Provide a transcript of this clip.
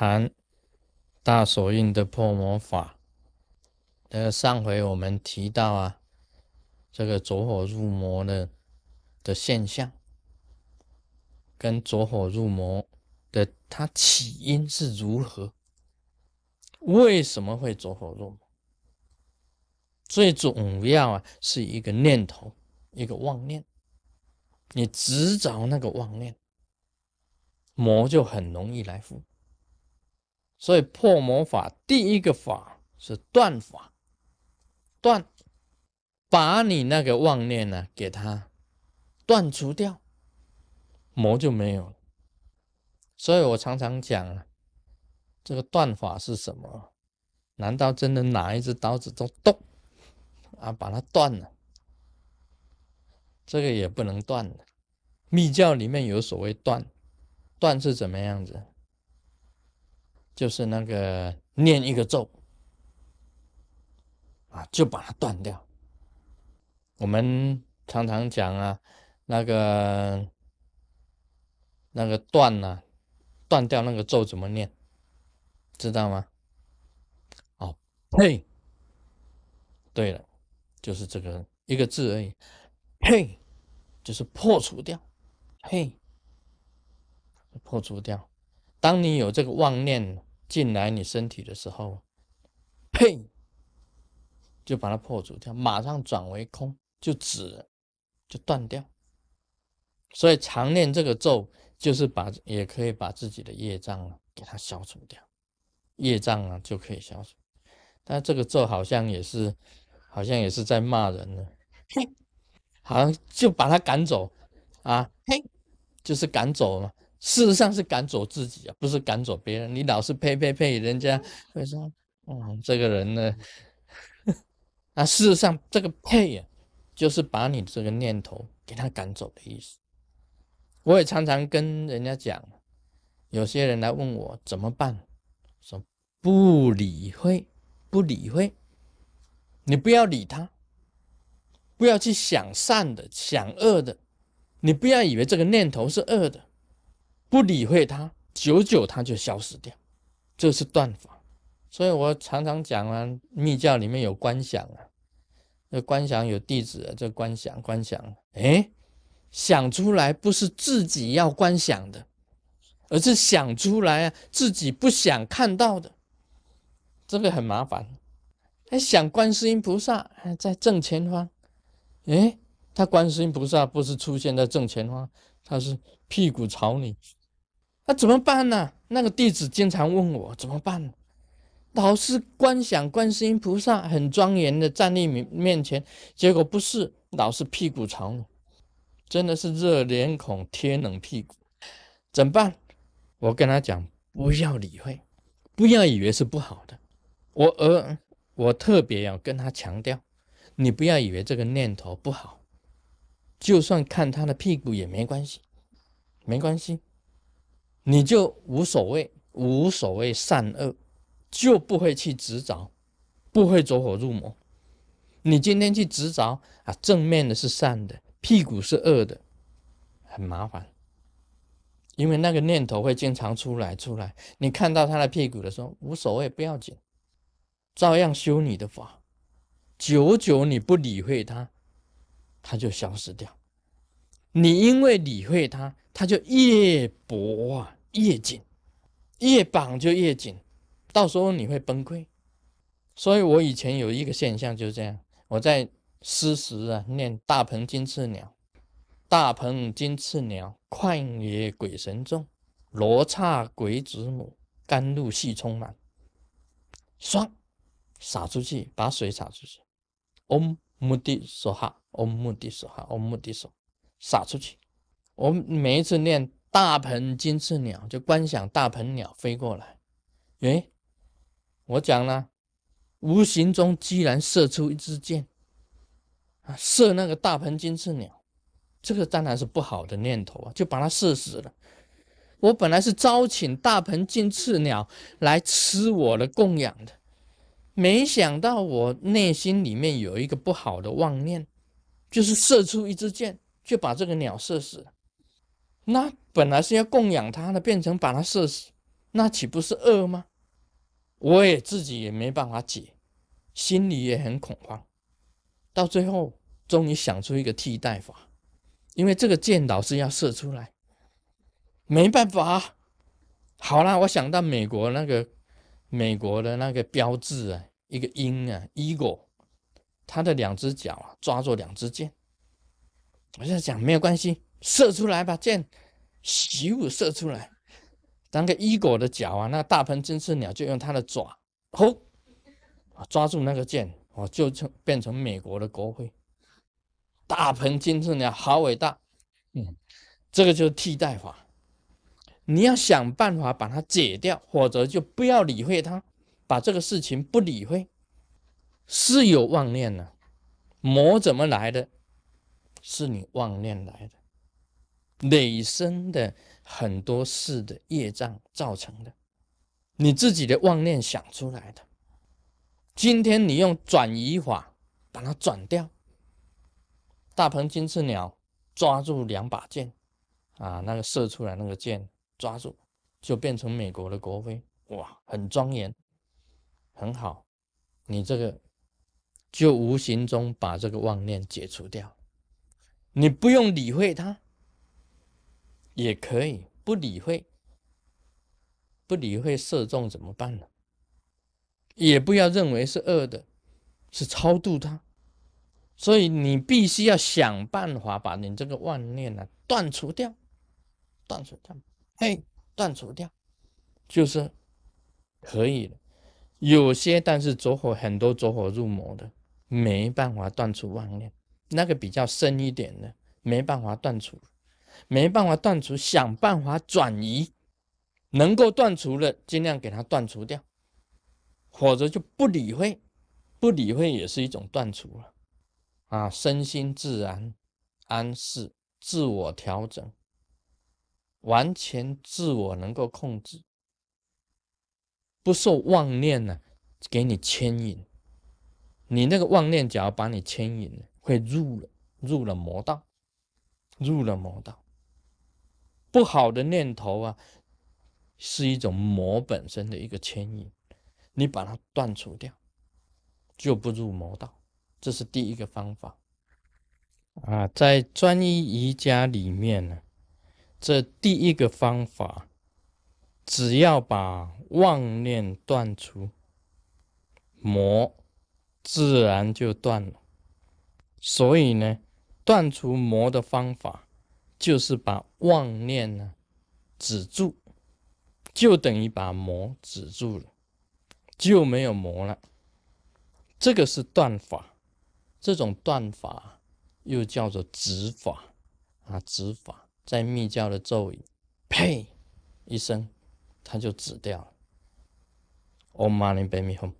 谈大手印的破魔法。呃，上回我们提到啊，这个走火入魔的的现象，跟走火入魔的它起因是如何？为什么会走火入魔？最主要啊，是一个念头，一个妄念。你执着那个妄念，魔就很容易来附。所以破魔法第一个法是断法，断，把你那个妄念呢，给它断除掉，魔就没有了。所以我常常讲啊，这个断法是什么？难道真的拿一只刀子都动啊，把它断了？这个也不能断的。密教里面有所谓断，断是怎么样子？就是那个念一个咒啊，就把它断掉。我们常常讲啊，那个那个断呢，断掉那个咒怎么念？知道吗？哦，嘿！对了，就是这个一个字而已，嘿，就是破除掉，嘿，破除掉。当你有这个妄念。进来你身体的时候，呸，就把它破除掉，马上转为空，就止，就断掉。所以常念这个咒，就是把也可以把自己的业障啊给它消除掉，业障啊就可以消除。但这个咒好像也是，好像也是在骂人呢，嘿，好像就把他赶走啊，嘿，就是赶走嘛。事实上是赶走自己啊，不是赶走别人。你老是呸呸呸，人家会说：“嗯，这个人呢？”那 事实上，这个呸呀，就是把你这个念头给他赶走的意思。我也常常跟人家讲，有些人来问我怎么办，说不理会，不理会，你不要理他，不要去想善的，想恶的，你不要以为这个念头是恶的。不理会它，久久它就消失掉，这是断法。所以我常常讲啊，密教里面有观想啊，这观想有弟子啊，这观想观想，哎，想出来不是自己要观想的，而是想出来啊自己不想看到的，这个很麻烦。哎，想观世音菩萨在正前方，哎，他观世音菩萨不是出现在正前方，他是屁股朝你。那怎么办呢？那个弟子经常问我怎么办。老是观想观世音菩萨很庄严的站立面面前，结果不是，老是屁股朝你，真的是热脸孔贴冷屁股，怎么办？我跟他讲，不要理会，不要以为是不好的。我而我特别要跟他强调，你不要以为这个念头不好，就算看他的屁股也没关系，没关系。你就无所谓，无所谓善恶，就不会去执着，不会走火入魔。你今天去执着啊，正面的是善的，屁股是恶的，很麻烦。因为那个念头会经常出来出来。你看到他的屁股的时候，无所谓，不要紧，照样修你的法。久久你不理会他，他就消失掉。你因为理会他。他就越薄啊，越紧，越绑就越紧，到时候你会崩溃。所以我以前有一个现象就是这样，我在诗时啊念“大鹏金翅鸟，大鹏金翅鸟，旷野鬼神众，罗刹鬼子母，甘露细充满”，唰洒出去，把水洒出去，嗡目的所哈，嗡目的所哈，嗡目的所洒出去。我每一次念大鹏金翅鸟，就观想大鹏鸟飞过来。诶，我讲了，无形中居然射出一支箭啊！射那个大鹏金翅鸟，这个当然是不好的念头啊，就把它射死了。我本来是招请大鹏金翅鸟来吃我的供养的，没想到我内心里面有一个不好的妄念，就是射出一支箭，就把这个鸟射死了。那本来是要供养他的，变成把他射死，那岂不是恶吗？我也自己也没办法解，心里也很恐慌。到最后，终于想出一个替代法，因为这个箭老是要射出来，没办法。好啦，我想到美国那个美国的那个标志啊，一个鹰啊，eagle，它的两只脚啊抓住两支箭。我在想，没有关系，射出来吧，箭，咻，射出来。当个 eagle 的脚啊，那大鹏金翅鸟就用它的爪，吼，抓住那个箭，哦，就成变成美国的国徽。大鹏金翅鸟好伟大，嗯，这个就是替代法。你要想办法把它解掉，或者就不要理会它，把这个事情不理会。是有妄念呢，魔怎么来的？是你妄念来的，累生的很多事的业障造成的，你自己的妄念想出来的。今天你用转移法把它转掉，大鹏金翅鸟抓住两把剑，啊，那个射出来那个箭。抓住，就变成美国的国徽，哇，很庄严，很好。你这个就无形中把这个妄念解除掉，你不用理会它，也可以不理会，不理会射中怎么办呢？也不要认为是恶的，是超度它。所以你必须要想办法把你这个妄念呢断除掉，断除掉。嘿，断除掉，就是可以了。有些但是走火很多走火入魔的，没办法断除妄念。那个比较深一点的，没办法断除，没办法断除，想办法转移。能够断除的，尽量给它断除掉，否则就不理会，不理会也是一种断除了。啊，身心自然安适，自我调整。完全自我能够控制，不受妄念呢，给你牵引。你那个妄念，假如把你牵引了，会入了入了魔道，入了魔道。不好的念头啊，是一种魔本身的一个牵引，你把它断除掉，就不入魔道。这是第一个方法啊，在专一瑜伽里面呢。这第一个方法，只要把妄念断除，魔自然就断了。所以呢，断除魔的方法，就是把妄念呢止住，就等于把魔止住了，就没有魔了。这个是断法，这种断法又叫做止法啊，止法。在密教的咒语，呸一声，它就止掉了。Om Mani Padme Hum。